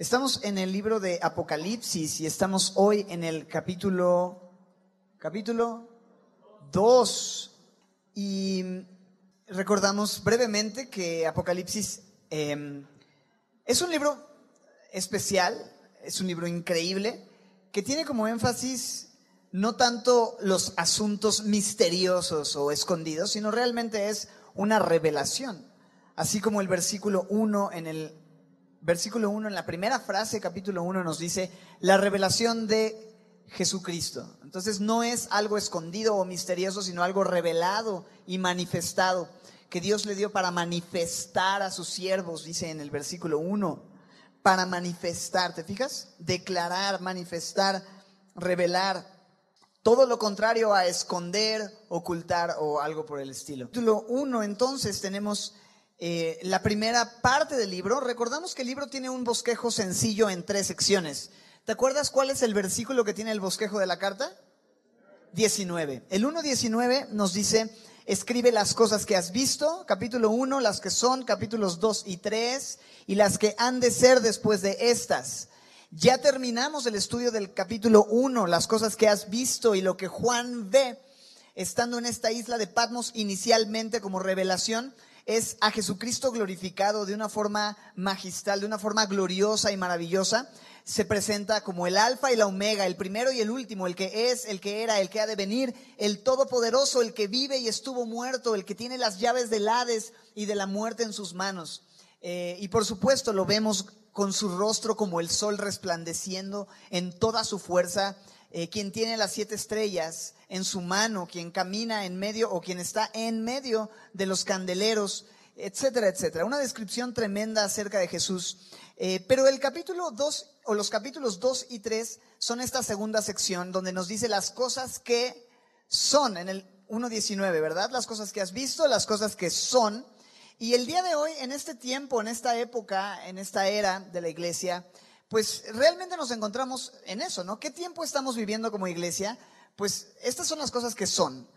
Estamos en el libro de Apocalipsis y estamos hoy en el capítulo, capítulo 2. Y recordamos brevemente que Apocalipsis em, es un libro especial, es un libro increíble, que tiene como énfasis no tanto los asuntos misteriosos o escondidos, sino realmente es una revelación. Así como el versículo 1 en el versículo 1 en la primera frase, capítulo 1 nos dice la revelación de Jesucristo. Entonces no es algo escondido o misterioso, sino algo revelado y manifestado que Dios le dio para manifestar a sus siervos, dice en el versículo 1, para manifestar, ¿te fijas? Declarar, manifestar, revelar. Todo lo contrario a esconder, ocultar o algo por el estilo. Capítulo 1, entonces tenemos eh, la primera parte del libro. Recordamos que el libro tiene un bosquejo sencillo en tres secciones. ¿Te acuerdas cuál es el versículo que tiene el bosquejo de la carta? 19. El 1.19 nos dice, escribe las cosas que has visto, capítulo 1, las que son, capítulos 2 y 3, y las que han de ser después de estas. Ya terminamos el estudio del capítulo 1, las cosas que has visto y lo que Juan ve estando en esta isla de Patmos inicialmente como revelación es a Jesucristo glorificado de una forma magistral, de una forma gloriosa y maravillosa se presenta como el alfa y la omega, el primero y el último, el que es, el que era, el que ha de venir, el todopoderoso, el que vive y estuvo muerto, el que tiene las llaves del Hades y de la muerte en sus manos. Eh, y por supuesto lo vemos con su rostro como el sol resplandeciendo en toda su fuerza, eh, quien tiene las siete estrellas en su mano, quien camina en medio o quien está en medio de los candeleros, etcétera, etcétera. Una descripción tremenda acerca de Jesús. Eh, pero el capítulo 2 o los capítulos 2 y 3 son esta segunda sección donde nos dice las cosas que son en el 1.19, ¿verdad? Las cosas que has visto, las cosas que son. Y el día de hoy, en este tiempo, en esta época, en esta era de la iglesia, pues realmente nos encontramos en eso, ¿no? ¿Qué tiempo estamos viviendo como iglesia? Pues estas son las cosas que son.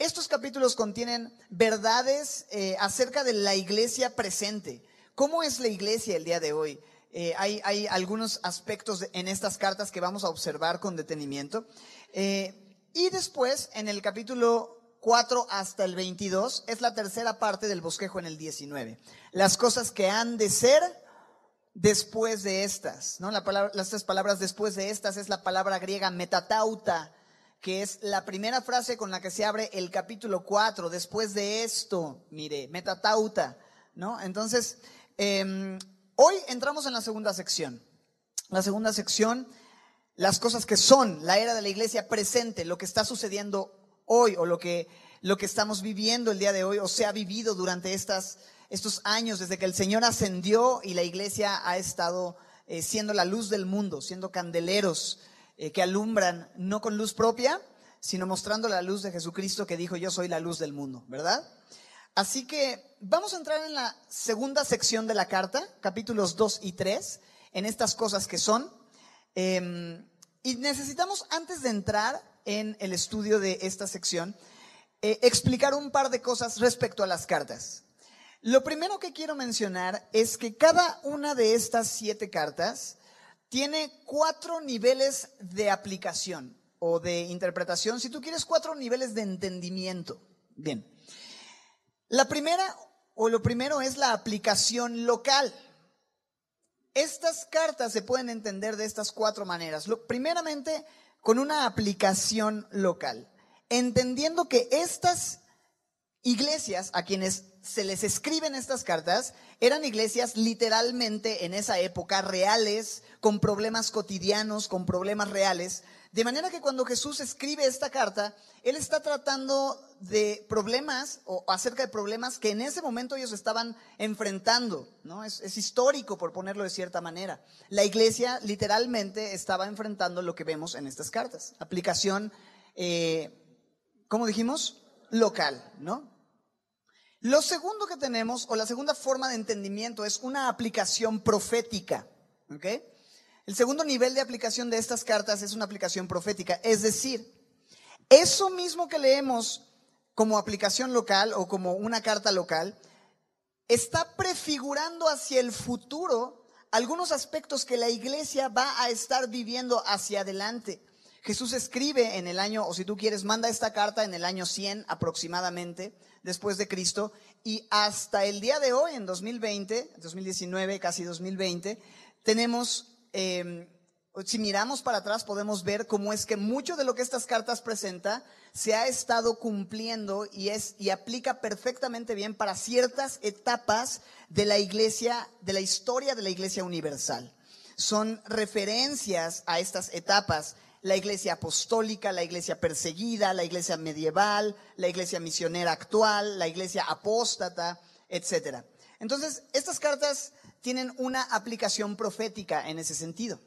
Estos capítulos contienen verdades eh, acerca de la iglesia presente. ¿Cómo es la iglesia el día de hoy? Eh, hay, algunos aspectos en estas cartas que vamos a observar con detenimiento. Eh, y después, en el capítulo 4 hasta el 22, es la tercera parte del bosquejo en el 19. Las cosas que han de ser después de estas. ¿no? La las tres palabras después de estas es la palabra griega metatauta, que es la primera frase con la que se abre el capítulo 4. Después de esto, mire, metatauta. ¿no? Entonces, eh, Hoy entramos en la segunda sección. La segunda sección, las cosas que son la era de la iglesia presente, lo que está sucediendo hoy o lo que, lo que estamos viviendo el día de hoy o se ha vivido durante estas, estos años desde que el Señor ascendió y la iglesia ha estado eh, siendo la luz del mundo, siendo candeleros eh, que alumbran no con luz propia, sino mostrando la luz de Jesucristo que dijo yo soy la luz del mundo, ¿verdad? Así que vamos a entrar en la segunda sección de la carta, capítulos 2 y 3, en estas cosas que son. Em, y necesitamos, antes de entrar en el estudio de esta sección, eh, explicar un par de cosas respecto a las cartas. Lo primero que quiero mencionar es que cada una de estas siete cartas tiene cuatro niveles de aplicación o de interpretación, si tú quieres, cuatro niveles de entendimiento. Bien. La primera o lo primero es la aplicación local. Estas cartas se pueden entender de estas cuatro maneras. Lo, primeramente, con una aplicación local, entendiendo que estas iglesias a quienes se les escriben estas cartas eran iglesias literalmente en esa época reales, con problemas cotidianos, con problemas reales, de manera que cuando Jesús escribe esta carta, Él está tratando de problemas o acerca de problemas que en ese momento ellos estaban enfrentando. ¿no? Es, histórico, por ponerlo de cierta manera. La iglesia literalmente estaba enfrentando lo que vemos en estas cartas. Aplicación, eh, ¿cómo dijimos? Local, ¿no? Lo segundo que tenemos, o la segunda forma de entendimiento, es una aplicación profética. el segundo nivel de aplicación de estas cartas es una aplicación profética, es decir, eso mismo que leemos como aplicación local o como una carta local, está prefigurando hacia el futuro algunos aspectos que la iglesia va a estar viviendo hacia adelante. Jesús escribe en el año, o si tú quieres, manda esta carta en el año 100 aproximadamente, después de Cristo, y hasta el día de hoy, en 2020, 2019, casi 2020, tenemos, em, si miramos para atrás, podemos ver cómo es que mucho de lo que estas cartas presenta se ha estado cumpliendo y, es, y aplica perfectamente bien para ciertas etapas de la iglesia, de la historia de la iglesia universal. Son referencias a estas etapas la iglesia apostólica, la iglesia perseguida, la iglesia medieval, la iglesia misionera actual, la iglesia apóstata, etc. Entonces, estas cartas tienen una aplicación profética en ese sentido.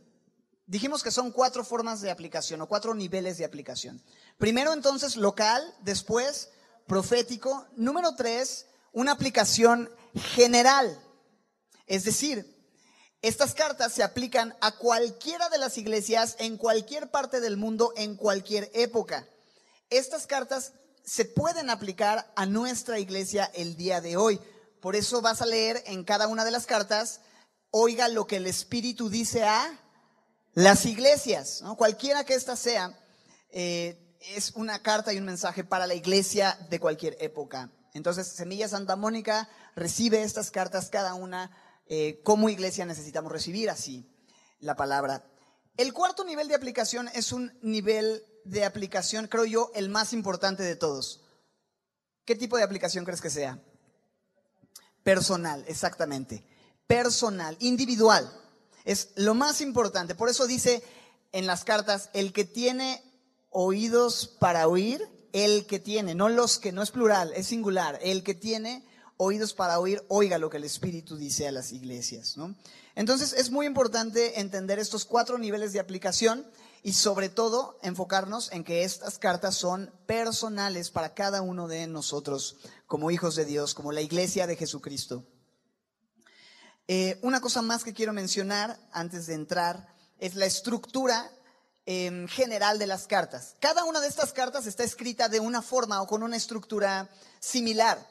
Dijimos que son cuatro formas de aplicación o cuatro niveles de aplicación. Primero entonces local, después profético. Número tres, una aplicación general. Es decir, estas cartas se aplican a cualquiera de las iglesias en cualquier parte del mundo, en cualquier época. Estas cartas se pueden aplicar a nuestra iglesia el día de hoy. Por eso vas a leer en cada una de las cartas, oiga lo que el Espíritu dice a las iglesias, cualquiera que ésta sea, eh, es una carta y un mensaje para la iglesia de cualquier época. Entonces, Semilla Santa Mónica recibe estas cartas cada una eh, como iglesia necesitamos recibir así la palabra. El cuarto nivel de aplicación es un nivel de aplicación, creo yo, el más importante de todos. ¿Qué tipo de aplicación crees que sea? Personal, exactamente. Personal, individual. Es lo más importante. Por eso dice en las cartas, el que tiene oídos para oír, el que tiene, no los que, no es plural, es singular, el que tiene oídos para oír, oiga lo que el Espíritu dice a las iglesias. ¿no? Entonces es muy importante entender estos cuatro niveles de aplicación y sobre todo enfocarnos en que estas cartas son personales para cada uno de nosotros como hijos de Dios, como la iglesia de Jesucristo. Eh, una cosa más que quiero mencionar antes de entrar es la estructura em, general de las cartas. Cada una de estas cartas está escrita de una forma o con una estructura similar.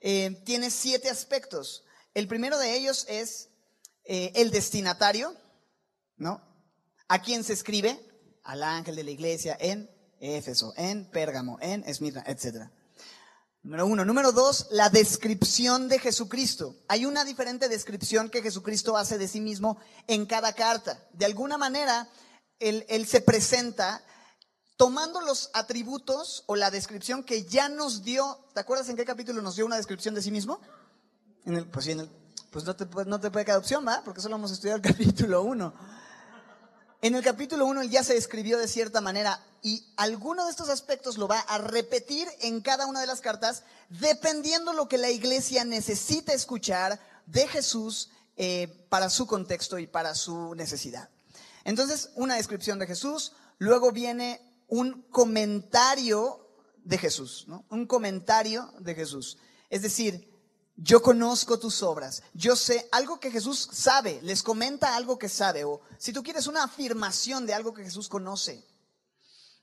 Eh, tiene siete aspectos. El primero de ellos es eh, el destinatario, ¿no? ¿A quién se escribe? Al ángel de la iglesia en Éfeso, en Pérgamo, en Esmirna, etc. Número uno. Número dos, la descripción de Jesucristo. Hay una diferente descripción que Jesucristo hace de sí mismo en cada carta. De alguna manera, él, él se presenta tomando los atributos o la descripción que ya nos dio, ¿te acuerdas en qué capítulo nos dio una descripción de sí mismo? En el, pues, en el, pues no te, te puede quedar opción, ¿va? Porque solo hemos estudiado el capítulo 1. En el capítulo 1 él ya se describió de cierta manera y alguno de estos aspectos lo va a repetir en cada una de las cartas dependiendo lo que la iglesia necesita escuchar de Jesús eh, para su contexto y para su necesidad. Entonces, una descripción de Jesús, luego viene un comentario de Jesús, ¿no? Un comentario de Jesús. Es decir, yo conozco tus obras, yo sé algo que Jesús sabe, les comenta algo que sabe, o si tú quieres una afirmación de algo que Jesús conoce.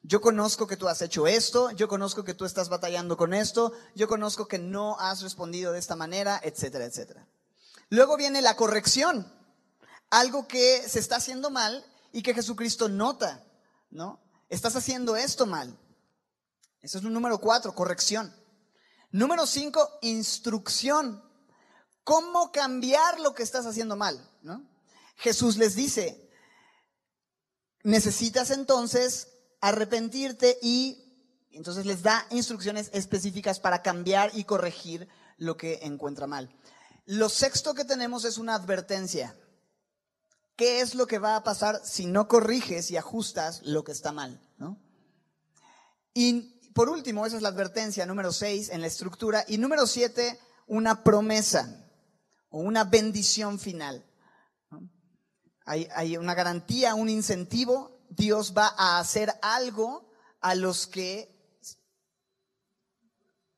Yo conozco que tú has hecho esto, yo conozco que tú estás batallando con esto, yo conozco que no has respondido de esta manera, etcétera, etcétera. Luego viene la corrección, algo que se está haciendo mal y que Jesucristo nota, ¿no? Estás haciendo esto mal. Eso es un número cuatro, corrección. Número cinco, instrucción. ¿Cómo cambiar lo que estás haciendo mal? Jesús les dice, necesitas entonces arrepentirte y entonces les da instrucciones específicas para cambiar y corregir lo que encuentra mal. Lo sexto que tenemos es una advertencia. ¿Qué es lo que va a pasar si no corriges y ajustas lo que está mal? Y por último, esa es la advertencia número 6 en la estructura. Y número 7, una promesa o una bendición final. Hay, hay, una garantía, un incentivo. Dios va a hacer algo a los que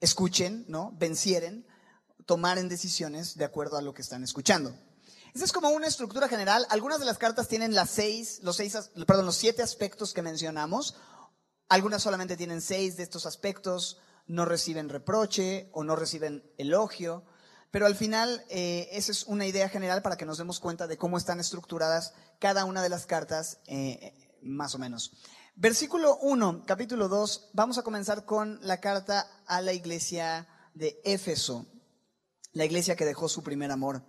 escuchen, ¿no? Vencieren, tomaren decisiones de acuerdo a lo que están escuchando. Esa es como una estructura general. Algunas de las cartas tienen las seis, los seis, perdón, los siete aspectos que mencionamos. Algunas solamente tienen seis de estos aspectos. No reciben reproche o no reciben elogio. Pero al final, eh, esa es una idea general para que nos demos cuenta de cómo están estructuradas cada una de las cartas, eh, más o menos. Versículo 1, capítulo 2, vamos a comenzar con la carta a la iglesia de Éfeso, la iglesia que dejó su primer amor.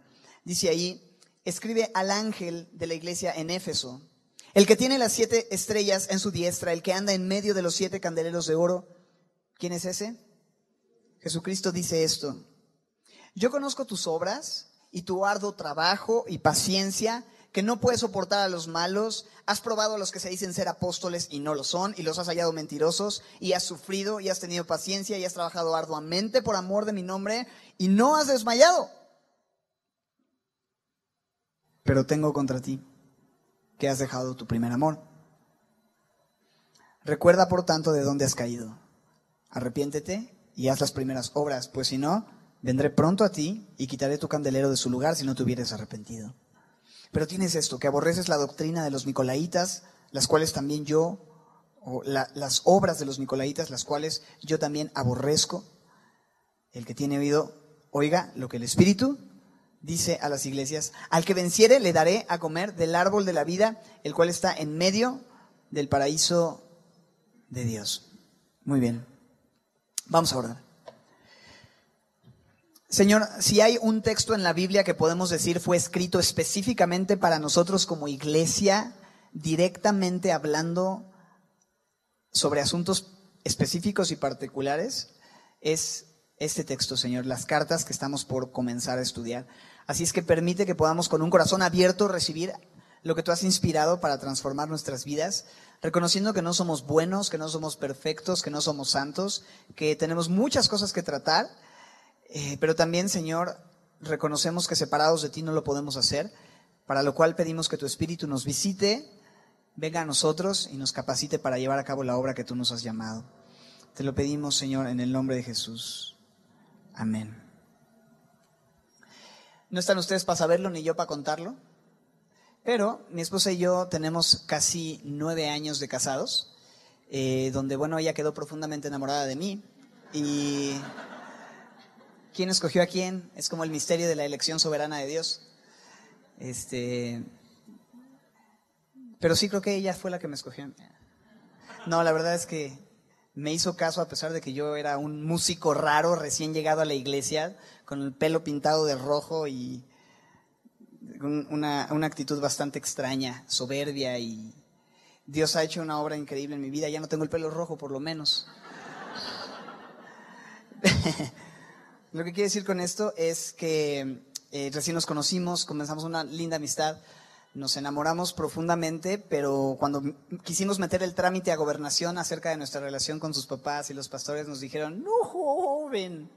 Dice ahí, escribe al ángel de la iglesia en Éfeso, el que tiene las siete estrellas en su diestra, el que anda en medio de los siete candeleros de oro. ¿Quién es ese? Jesucristo dice esto. Yo conozco tus obras y tu arduo trabajo y paciencia, que no puedes soportar a los malos, has probado a los que se dicen ser apóstoles y no lo son, y los has hallado mentirosos, y has sufrido y has tenido paciencia y has trabajado arduamente por amor de mi nombre, y no has desmayado. Pero tengo contra ti que has dejado tu primer amor. Recuerda, por tanto, de dónde has caído. Arrepiéntete y haz las primeras obras, pues si no, vendré pronto a ti y quitaré tu candelero de su lugar si no te hubieras arrepentido. Pero tienes esto, que aborreces la doctrina de los nicolaitas, las cuales también yo, o las obras de los nicolaitas, las cuales yo también aborrezco. El que tiene oído, oiga lo que el Espíritu dice a las iglesias, al que venciere le daré a comer del árbol de la vida, el cual está en medio del paraíso de Dios. Muy bien, vamos a orar. Señor, si hay un texto en la Biblia que podemos decir fue escrito específicamente para nosotros como iglesia, directamente hablando sobre asuntos específicos y particulares, es este texto, Señor, las cartas que estamos por comenzar a estudiar. Así es que permite que podamos con un corazón abierto recibir lo que tú has inspirado para transformar nuestras vidas, reconociendo que no somos buenos, que no somos perfectos, que no somos santos, que tenemos muchas cosas que tratar eh, pero también, Señor, reconocemos que separados de ti no lo podemos hacer, para lo cual pedimos que tu Espíritu nos visite, venga a nosotros y nos capacite para llevar a cabo la obra que tú nos has llamado. Te lo pedimos, Señor, en el nombre de Jesús. Amén. No están ustedes para saberlo ni yo para contarlo, pero mi esposa y yo tenemos casi nueve años de casados, eh, donde, bueno, ella quedó profundamente enamorada de mí y quién escogió a quién, es como el misterio de la elección soberana de Dios. Este, pero sí creo que ella fue la que me escogió. No, la verdad es que me hizo caso a pesar de que yo era un músico raro recién llegado a la iglesia, con el pelo pintado de rojo y una, una actitud bastante extraña, soberbia y Dios ha hecho una obra increíble en mi vida. Ya no tengo el pelo rojo por lo menos. Lo que quiero decir con esto es que eh, recién nos conocimos, comenzamos una linda amistad, nos enamoramos profundamente, pero cuando quisimos meter el trámite a gobernación acerca de nuestra relación con sus papás y los pastores nos dijeron, no, joven,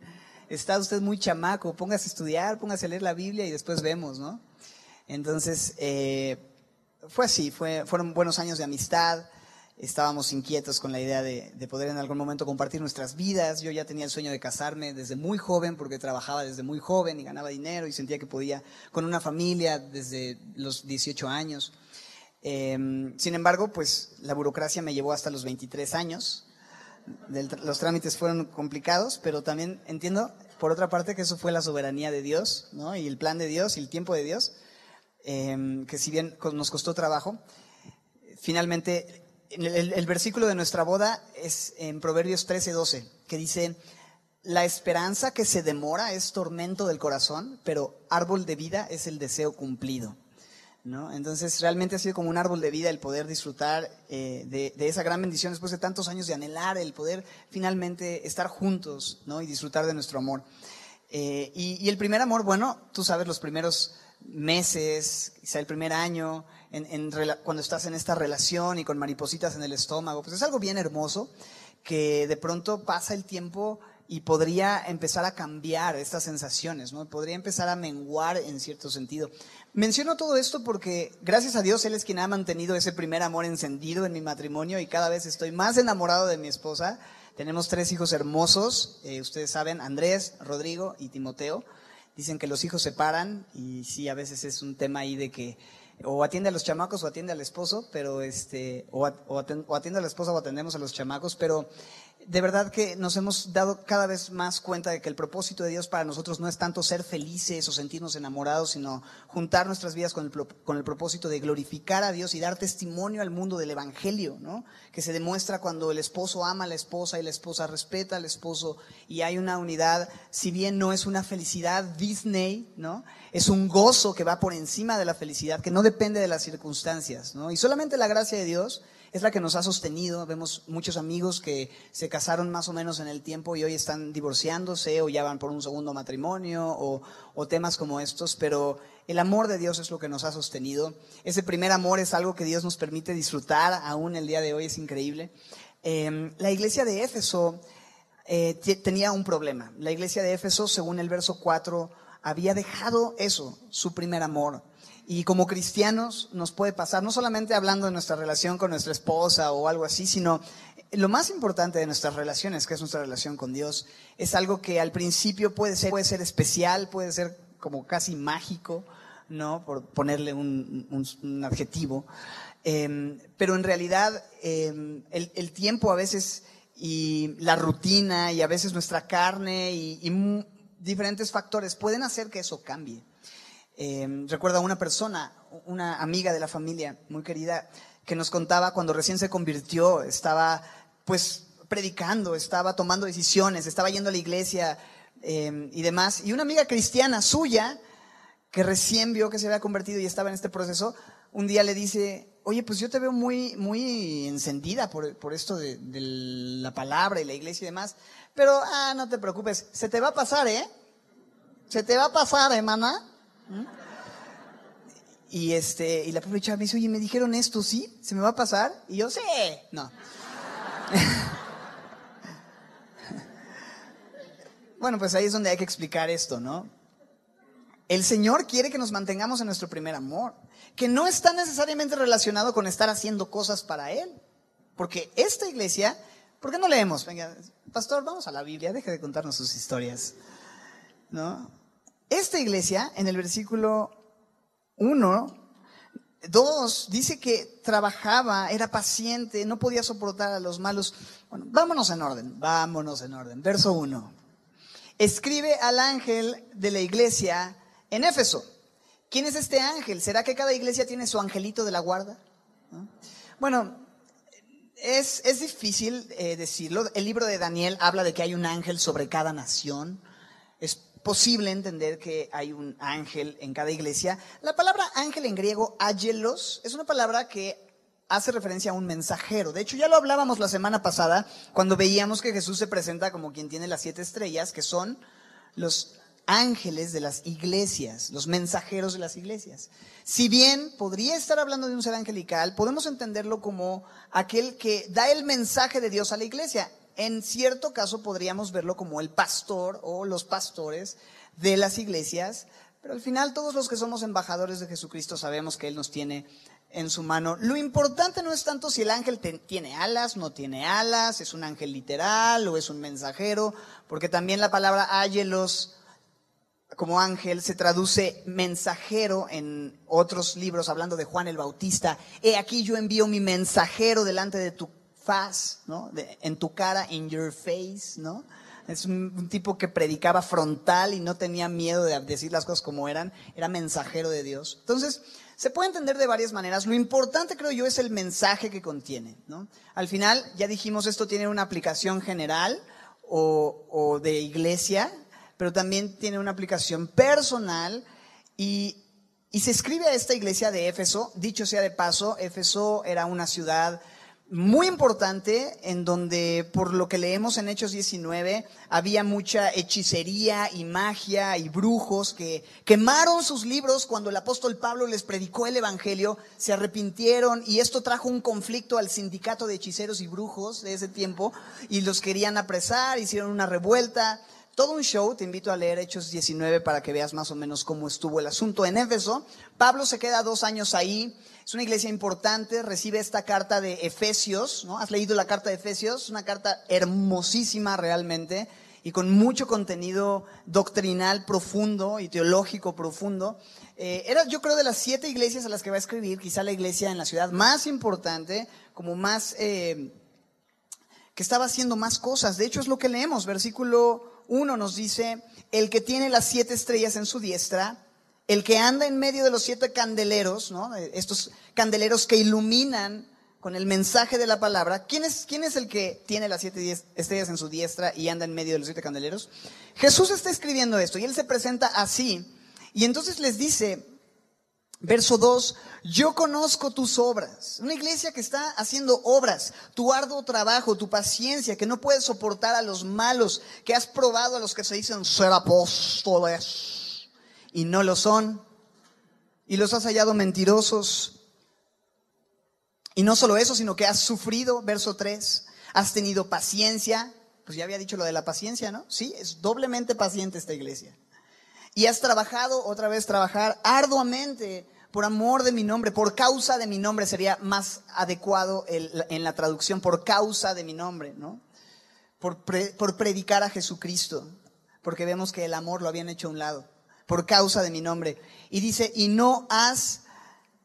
está usted muy chamaco, póngase a estudiar, póngase a leer la Biblia y después vemos, ¿no? Entonces, eh, fue así, fue, fueron buenos años de amistad estábamos inquietos con la idea de, poder en algún momento compartir nuestras vidas. Yo ya tenía el sueño de casarme desde muy joven, porque trabajaba desde muy joven y ganaba dinero y sentía que podía con una familia desde los 18 años. Em, sin embargo, pues la burocracia me llevó hasta los 23 años. los trámites fueron complicados, pero también entiendo, por otra parte, que eso fue la soberanía de Dios, ¿no? Y el plan de Dios y el tiempo de Dios, em, que si bien nos costó trabajo, finalmente el, versículo de nuestra boda es en Proverbios 13, 12, que dice, la esperanza que se demora es tormento del corazón, pero árbol de vida es el deseo cumplido. ¿no? Entonces, realmente ha sido como un árbol de vida el poder disfrutar eh, de, esa gran bendición después de tantos años de anhelar, el poder finalmente estar juntos ¿no? y disfrutar de nuestro amor. Eh, y, el primer amor, bueno, tú sabes, los primeros meses, quizá el primer año, cuando estás en esta relación y con maripositas en el estómago, pues es algo bien hermoso que de pronto pasa el tiempo y podría empezar a cambiar estas sensaciones, ¿no? Podría empezar a menguar en cierto sentido. Menciono todo esto porque gracias a Dios Él es quien ha mantenido ese primer amor encendido en mi matrimonio y cada vez estoy más enamorado de mi esposa. Tenemos tres hijos hermosos, eh, ustedes saben, Andrés, Rodrigo y Timoteo. Dicen que los hijos se paran y sí, a veces es un tema ahí de que o atiende a los chamacos o atiende al esposo, pero este, o, atiende a la esposa o atendemos a los chamacos, pero de verdad que nos hemos dado cada vez más cuenta de que el propósito de Dios para nosotros no es tanto ser felices o sentirnos enamorados, sino juntar nuestras vidas con el, con el propósito de glorificar a Dios y dar testimonio al mundo del Evangelio, ¿no? Que se demuestra cuando el esposo ama a la esposa y la esposa respeta al esposo y hay una unidad, si bien no es una felicidad Disney, ¿no? Es un gozo que va por encima de la felicidad, que no depende de las circunstancias, ¿no? Y solamente la gracia de Dios es la que nos ha sostenido. Vemos muchos amigos que se casaron más o menos en el tiempo y hoy están divorciándose o ya van por un segundo matrimonio o, temas como estos, pero el amor de Dios es lo que nos ha sostenido. Ese primer amor es algo que Dios nos permite disfrutar aún el día de hoy, es increíble. Em, la iglesia de Éfeso eh, tenía un problema. La iglesia de Éfeso, según el verso 4, había dejado eso, su primer amor. Y como cristianos nos puede pasar, no solamente hablando de nuestra relación con nuestra esposa o algo así, sino lo más importante de nuestras relaciones, que es nuestra relación con Dios, es algo que al principio puede ser, puede ser especial, puede ser como casi mágico, ¿no? Por ponerle un, adjetivo. Em, pero en realidad em, el, tiempo a veces y la rutina y a veces nuestra carne y diferentes factores pueden hacer que eso cambie. Eh, recuerdo a una persona, una amiga de la familia muy querida, que nos contaba cuando recién se convirtió, estaba pues predicando, estaba tomando decisiones, estaba yendo a la iglesia em, y demás. Y una amiga cristiana suya, que recién vio que se había convertido y estaba en este proceso, un día le dice, oye, pues yo te veo muy, muy encendida por, por esto de, de, la palabra y la iglesia y demás, pero, ah, no te preocupes, se te va a pasar, ¿eh? Se te va a pasar, hermana. Y, este, y la pobre chava me dice, oye, me dijeron esto, ¿sí? ¿Se me va a pasar? Y yo, sí, no. bueno, pues ahí es donde hay que explicar esto, ¿no? El Señor quiere que nos mantengamos en nuestro primer amor, que no está necesariamente relacionado con estar haciendo cosas para Él. Porque esta iglesia, ¿por qué no leemos? Pastor, vamos a la Biblia, deje de contarnos sus historias. ¿No? Esta iglesia, en el versículo 1, 2, dice que trabajaba, era paciente, no podía soportar a los malos. Bueno, vámonos en orden, vámonos en orden. Verso 1. Escribe al ángel de la iglesia en Éfeso. ¿Quién es este ángel? ¿Será que cada iglesia tiene su angelito de la guarda? Bueno, es, es difícil eh, decirlo. El libro de Daniel habla de que hay un ángel sobre cada nación. Es posible entender que hay un ángel en cada iglesia. La palabra ángel en griego, angelos, es una palabra que hace referencia a un mensajero. De hecho, ya lo hablábamos la semana pasada cuando veíamos que Jesús se presenta como quien tiene las siete estrellas, que son los ángeles de las iglesias, los mensajeros de las iglesias. Si bien podría estar hablando de un ser angelical, podemos entenderlo como aquel que da el mensaje de Dios a la iglesia en cierto caso podríamos verlo como el pastor o los pastores de las iglesias, pero al final todos los que somos embajadores de Jesucristo sabemos que Él nos tiene en su mano. Lo importante no es tanto si el ángel tiene alas, no tiene alas, es un ángel literal o es un mensajero, porque también la palabra ángelos como ángel se traduce mensajero en otros libros, hablando de Juan el Bautista. He aquí yo envío mi mensajero delante de tu faz, ¿no? en tu cara, in your face, ¿no? Es un, tipo que predicaba frontal y no tenía miedo de decir las cosas como eran, era mensajero de Dios. Entonces, se puede entender de varias maneras. Lo importante, creo yo, es el mensaje que contiene, ¿no? Al final, ya dijimos, esto tiene una aplicación general o, o de iglesia, pero también tiene una aplicación personal y, y se escribe a esta iglesia de Éfeso. Dicho sea de paso, Éfeso era una ciudad muy importante en donde, por lo que leemos en Hechos 19, había mucha hechicería y magia y brujos que quemaron sus libros cuando el apóstol Pablo les predicó el Evangelio, se arrepintieron y esto trajo un conflicto al sindicato de hechiceros y brujos de ese tiempo y los querían apresar, hicieron una revuelta. Todo un show, te invito a leer Hechos 19 para que veas más o menos cómo estuvo el asunto en Éfeso. Pablo se queda dos años ahí, es una iglesia importante, recibe esta carta de Efesios, ¿no? ¿Has leído la carta de Efesios? Una carta hermosísima realmente y con mucho contenido doctrinal profundo y teológico profundo. Eh, era, yo creo, de las siete iglesias a las que va a escribir, quizá la iglesia en la ciudad más importante, como más... Eh, que estaba haciendo más cosas. De hecho, es lo que leemos. Versículo 1 nos dice, el que tiene las siete estrellas en su diestra, el que anda en medio de los siete candeleros, ¿no? estos candeleros que iluminan con el mensaje de la palabra. ¿Quién es, ¿Quién es el que tiene las siete estrellas en su diestra y anda en medio de los siete candeleros? Jesús está escribiendo esto y él se presenta así. Y entonces les dice, Verso 2, yo conozco tus obras. Una iglesia que está haciendo obras, tu arduo trabajo, tu paciencia, que no puedes soportar a los malos, que has probado a los que se dicen ser apóstoles y no lo son, y los has hallado mentirosos. Y no solo eso, sino que has sufrido, verso 3, has tenido paciencia, pues ya había dicho lo de la paciencia, ¿no? Sí, es doblemente paciente esta iglesia. Y has trabajado, otra vez trabajar arduamente por amor de mi nombre, por causa de mi nombre sería más adecuado en la traducción, por causa de mi nombre, ¿no? Por, por predicar a Jesucristo, porque vemos que el amor lo habían hecho a un lado, por causa de mi nombre. Y dice, y no has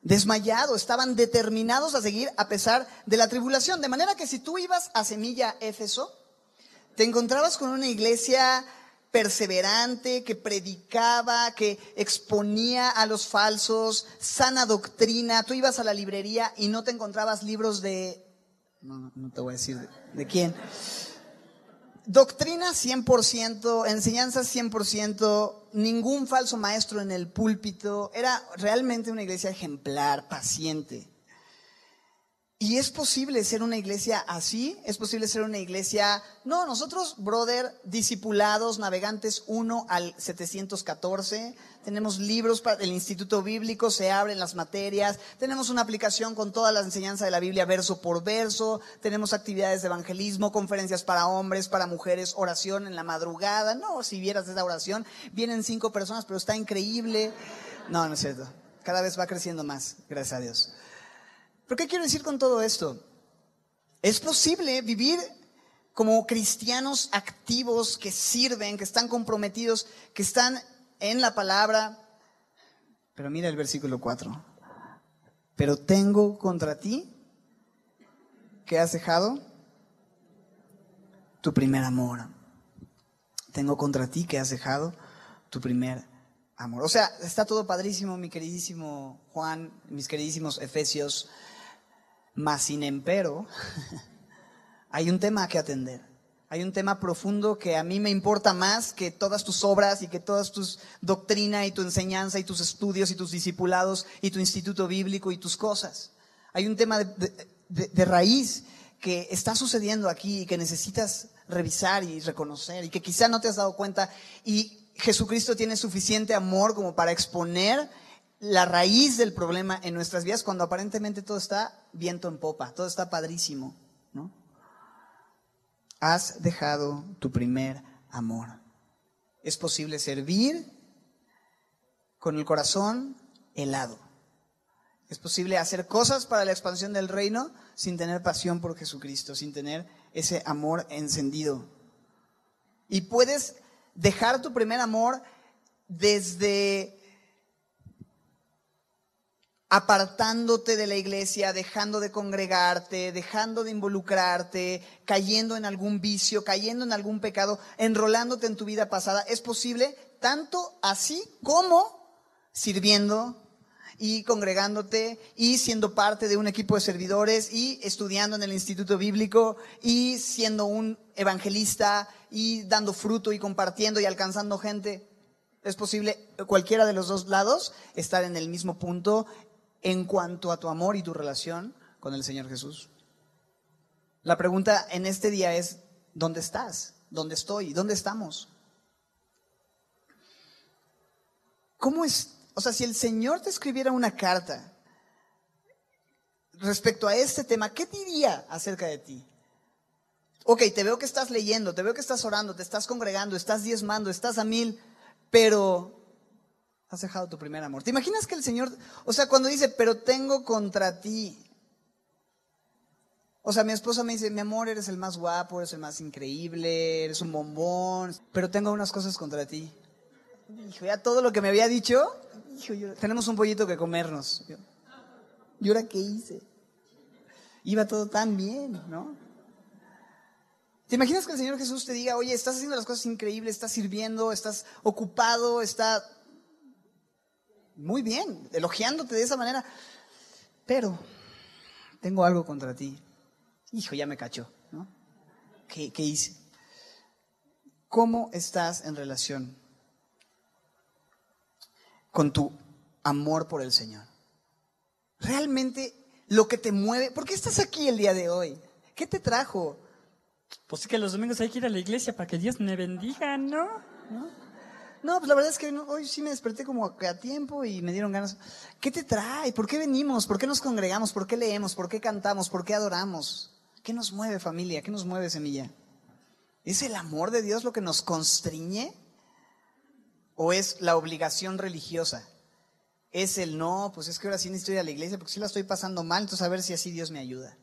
desmayado, estaban determinados a seguir a pesar de la tribulación. De manera que si tú ibas a Semilla Éfeso, te encontrabas con una iglesia perseverante, que predicaba, que exponía a los falsos, sana doctrina. Tú ibas a la librería y no te encontrabas libros de... No, no te voy a decir de, de quién. Doctrina 100%, enseñanza 100%, ningún falso maestro en el púlpito. Era realmente una iglesia ejemplar, paciente. Y es posible ser una iglesia así, es posible ser una iglesia, no, nosotros, brother, discipulados, navegantes 1 al 714, tenemos libros para el Instituto Bíblico, se abren las materias, tenemos una aplicación con toda la enseñanza de la Biblia verso por verso, tenemos actividades de evangelismo, conferencias para hombres, para mujeres, oración en la madrugada, no, si vieras esa oración, vienen cinco personas, pero está increíble. No, no es cierto, cada vez va creciendo más, gracias a Dios. ¿Pero qué quiero decir con todo esto? Es posible vivir como cristianos activos que sirven, que están comprometidos, que están en la palabra. Pero mira el versículo 4. Pero tengo contra ti que has dejado tu primer amor. Tengo contra ti que has dejado tu primer amor. O sea, está todo padrísimo, mi queridísimo Juan, mis queridísimos Efesios. Mas sin empero, hay un tema que atender. Hay un tema profundo que a mí me importa más que todas tus obras y que todas tus doctrina y tu enseñanza y tus estudios y tus discipulados y tu instituto bíblico y tus cosas. Hay un tema de, de raíz que está sucediendo aquí y que necesitas revisar y reconocer y que quizá no te has dado cuenta y Jesucristo tiene suficiente amor como para exponer la raíz del problema en nuestras vidas cuando aparentemente todo está viento en popa, todo está padrísimo, ¿no? Has dejado tu primer amor. Es posible servir con el corazón helado. Es posible hacer cosas para la expansión del reino sin tener pasión por Jesucristo, sin tener ese amor encendido. Y puedes dejar tu primer amor desde apartándote de la iglesia, dejando de congregarte, dejando de involucrarte, cayendo en algún vicio, cayendo en algún pecado, enrolándote en tu vida pasada. Es posible tanto así como sirviendo y congregándote y siendo parte de un equipo de servidores y estudiando en el instituto bíblico y siendo un evangelista y dando fruto y compartiendo y alcanzando gente. Es posible cualquiera de los dos lados estar en el mismo punto en cuanto a tu amor y tu relación con el Señor Jesús. La pregunta en este día es, ¿dónde estás? ¿Dónde estoy? ¿Dónde estamos? ¿Cómo es? O sea, si el Señor te escribiera una carta respecto a este tema, ¿qué diría acerca de ti? Ok, te veo que estás leyendo, te veo que estás orando, te estás congregando, estás diezmando, estás a mil, pero has dejado tu primer amor. ¿Te imaginas que el Señor, o sea, cuando dice, pero tengo contra ti? O sea, mi esposa me dice, mi amor, eres el más guapo, eres el más increíble, eres un bombón, pero tengo unas cosas contra ti. Hijo, ya todo lo que me había dicho, hijo, tenemos un pollito que comernos. ¿Y ahora qué hice? Iba todo tan bien, ¿no? ¿Te imaginas que el Señor Jesús te diga, oye, estás haciendo las cosas increíbles, estás sirviendo, estás ocupado, está muy bien, elogiándote de esa manera, pero tengo algo contra ti. Hijo, ya me cachó, ¿no? ¿Qué, hice? ¿Cómo estás en relación con tu amor por el Señor? Realmente lo que te mueve, ¿por qué estás aquí el día de hoy? ¿Qué te trajo? Pues es que los domingos hay que ir a la iglesia para que Dios me bendiga, ¿no? ¿No? Pues la verdad es que hoy sí me desperté como a tiempo y me dieron ganas. ¿Qué te trae? ¿Por qué venimos? ¿Por qué nos congregamos? ¿Por qué leemos? ¿Por qué cantamos? ¿Por qué adoramos? ¿Qué nos mueve familia? ¿Qué nos mueve semilla? ¿Es el amor de Dios lo que nos constriñe? ¿O es la obligación religiosa? Es el no, pues es que ahora sí necesito ir a la iglesia porque sí la estoy pasando mal, entonces a ver si así Dios me ayuda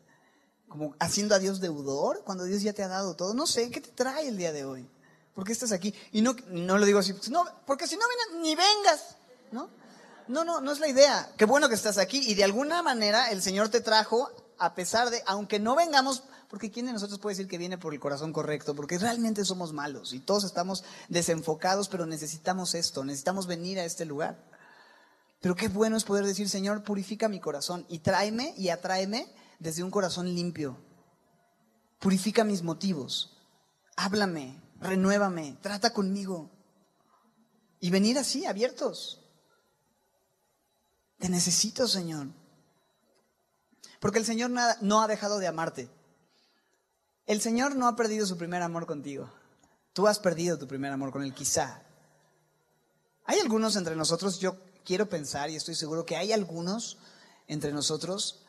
como haciendo a Dios deudor cuando Dios ya te ha dado todo. No sé, ¿qué te trae el día de hoy? ¿Por qué estás aquí? Y no, no lo digo así, pues, no, porque si no vienes, ni vengas, ¿no? No, no, no es la idea. Qué bueno que estás aquí y de alguna manera el Señor te trajo a pesar de, aunque no vengamos, porque ¿quién de nosotros puede decir que viene por el corazón correcto? Porque realmente somos malos y todos estamos desenfocados, pero necesitamos esto, necesitamos venir a este lugar. Pero qué bueno es poder decir, Señor, purifica mi corazón y tráeme y atráeme desde un corazón limpio. Purifica mis motivos. Háblame, renuévame, trata conmigo. Y venir así, abiertos. Te necesito, Señor. Porque el Señor no ha dejado de amarte. El Señor no ha perdido su primer amor contigo. Tú has perdido tu primer amor con Él, quizá. Hay algunos entre nosotros, yo quiero pensar y estoy seguro que hay algunos entre nosotros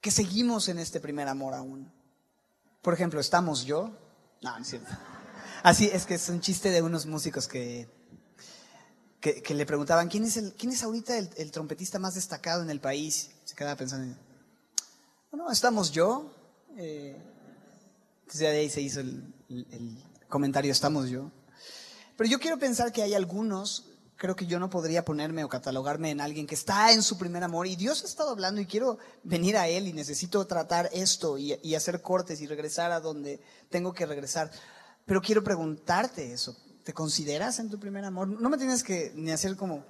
que seguimos en este primer amor aún. Por ejemplo, ¿estamos yo? No, no es cierto. Así es que es un chiste de unos músicos que, que, le preguntaban, ¿quién es, el, quién es ahorita el, trompetista más destacado en el país? Se quedaba pensando, en, bueno, ¿estamos yo? Eh, entonces de ahí se hizo el comentario, ¿estamos yo? Pero yo quiero pensar que hay algunos creo que yo no podría ponerme o catalogarme en alguien que está en su primer amor y Dios ha estado hablando y quiero venir a Él y necesito tratar esto y, hacer cortes y regresar a donde tengo que regresar. Pero quiero preguntarte eso. ¿Te consideras en tu primer amor? No me tienes que ni hacer como...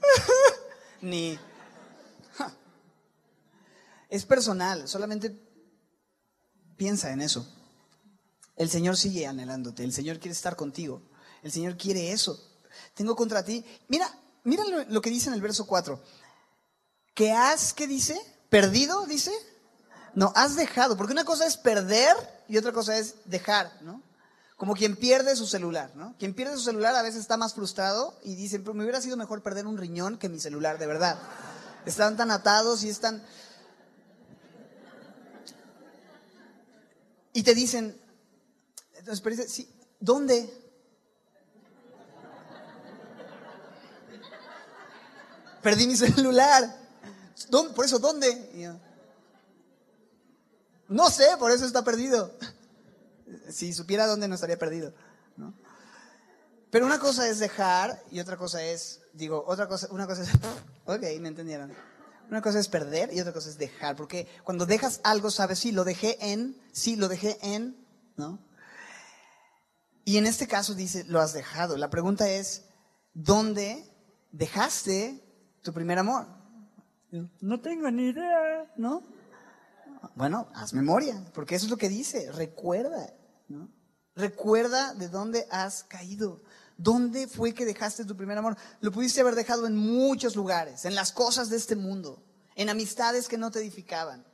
ni... es personal, solamente piensa en eso. El Señor sigue anhelándote, el Señor quiere estar contigo, el Señor quiere eso tengo contra ti. Mira, mira lo, que dice en el verso 4. Que has, ¿qué dice? ¿Perdido? Dice. No, has dejado. Porque una cosa es perder y otra cosa es dejar, ¿no? Como quien pierde su celular, ¿no? Quien pierde su celular a veces está más frustrado y dice, pero me hubiera sido mejor perder un riñón que mi celular, de verdad. Están tan atados y están... Y te dicen, entonces, pero sí, ¿dónde? perdí mi celular. Por eso, ¿dónde? No sé, por eso está perdido. Si supiera dónde no estaría perdido. Pero una cosa es dejar y otra cosa es, digo, otra cosa, una cosa es, ok, me entendieron. Una cosa es perder y otra cosa es dejar, porque cuando dejas algo, sabes, sí, lo dejé en, sí, lo dejé en, ¿no? Y en este caso dice, lo has dejado. La pregunta es, ¿dónde dejaste tu primer amor? No tengo ni idea, ¿no? Bueno, haz memoria, porque eso es lo que dice, recuerda, ¿no? Recuerda de dónde has caído. ¿Dónde fue que dejaste tu primer amor? Lo pudiste haber dejado en muchos lugares, en las cosas de este mundo, en amistades que no te edificaban.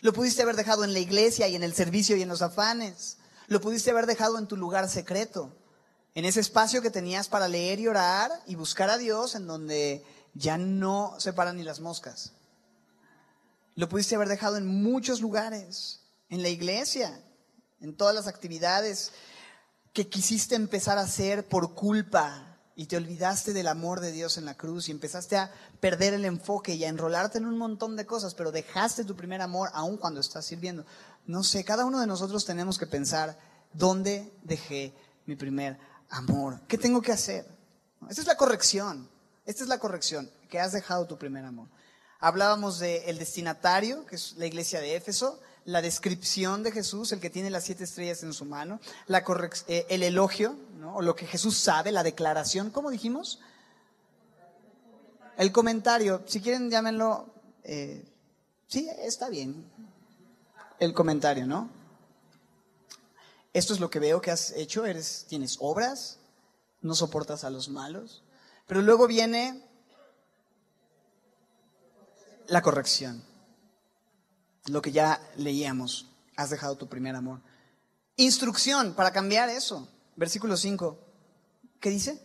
Lo pudiste haber dejado en la iglesia y en el servicio y en los afanes. Lo pudiste haber dejado en tu lugar secreto, en ese espacio que tenías para leer y orar y buscar a Dios, en donde ya no se paran ni las moscas. Lo pudiste haber dejado en muchos lugares, en la iglesia, en todas las actividades que quisiste empezar a hacer por culpa y te olvidaste del amor de Dios en la cruz y empezaste a perder el enfoque y a enrolarte en un montón de cosas, pero dejaste tu primer amor aún cuando estás sirviendo. No sé, cada uno de nosotros tenemos que pensar, ¿dónde dejé mi primer amor? ¿Qué tengo que hacer? Esa es la corrección. Esta es la corrección, que has dejado tu primer amor. Hablábamos del destinatario, que es la iglesia de Éfeso, la descripción de Jesús, el que tiene las siete estrellas en su mano, eh, el elogio, ¿no? o lo que Jesús sabe, la declaración, ¿cómo dijimos? El comentario, si quieren llámenlo, eh, sí, está bien, el comentario, ¿no? Esto es lo que veo que has hecho, eres, tienes obras, no soportas a los malos, pero luego viene la corrección, lo que ya leíamos, has dejado tu primer amor. Instrucción para cambiar eso, versículo 5, ¿qué dice?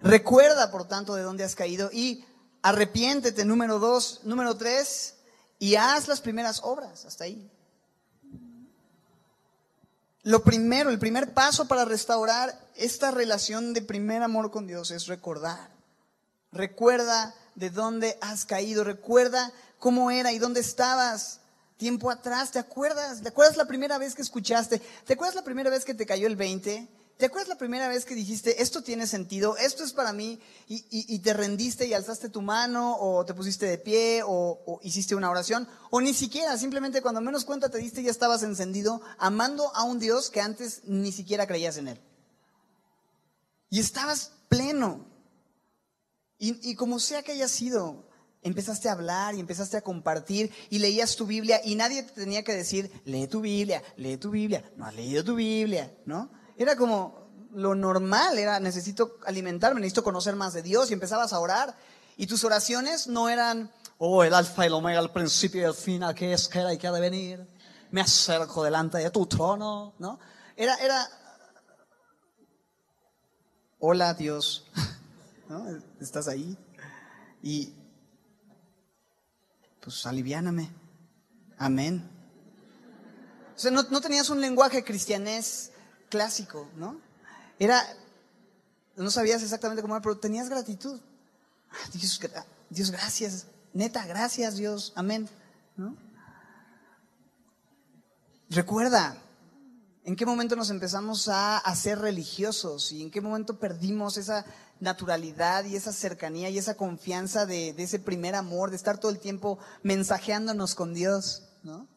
Recuerda, por tanto, de dónde has caído y arrepiéntete, número 2, número 3, y haz las primeras obras, hasta ahí. Lo primero, el primer paso para restaurar esta relación de primer amor con Dios es recordar. Recuerda de dónde has caído, recuerda cómo era y dónde estabas tiempo atrás, ¿te acuerdas? ¿Te acuerdas la primera vez que escuchaste? ¿Te acuerdas la primera vez que te cayó el 20? ¿Te acuerdas la primera vez que dijiste, esto tiene sentido, esto es para mí, y, te rendiste y alzaste tu mano, o te pusiste de pie, o, hiciste una oración, o ni siquiera, simplemente cuando menos cuenta te diste ya estabas encendido, amando a un Dios que antes ni siquiera creías en Él. Y estabas pleno. Y, como sea que haya sido, empezaste a hablar y empezaste a compartir y leías tu Biblia y nadie te tenía que decir, lee tu Biblia, lee tu Biblia, no has leído tu Biblia, ¿no? Era como lo normal, era necesito alimentarme, necesito conocer más de Dios y empezabas a orar. Y tus oraciones no eran, oh, el alfa y el omega, el principio y el final, que es, que era y que ha de venir. Me acerco delante de tu trono, ¿no? Era, era, hola Dios, Estás ahí. Y, pues aliviáname. Amén. O sea, no, no tenías un lenguaje cristianés clásico, ¿no? Era, no sabías exactamente cómo era, pero tenías gratitud. Dios, Dios, gracias, neta, gracias Dios, amén, ¿no? Recuerda, ¿en qué momento nos empezamos a hacer religiosos y en qué momento perdimos esa naturalidad y esa cercanía y esa confianza de, de ese primer amor, de estar todo el tiempo mensajeándonos con Dios, ¿no?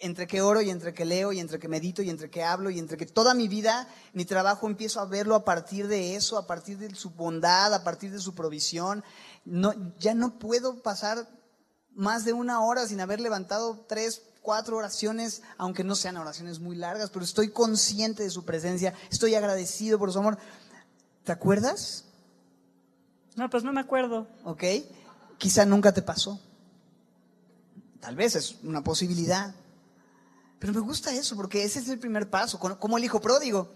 entre que oro y entre que leo y entre que medito y entre que hablo y entre que toda mi vida, mi trabajo empiezo a verlo a partir de eso, a partir de su bondad, a partir de su provisión. No, ya no puedo pasar más de una hora sin haber levantado tres, cuatro oraciones, aunque no sean oraciones muy largas, pero estoy consciente de su presencia, estoy agradecido por su amor. ¿Te acuerdas? No, pues no me acuerdo. Ok, quizá nunca te pasó. Tal vez es una posibilidad. Pero me gusta eso, porque ese es el primer paso, como el hijo pródigo,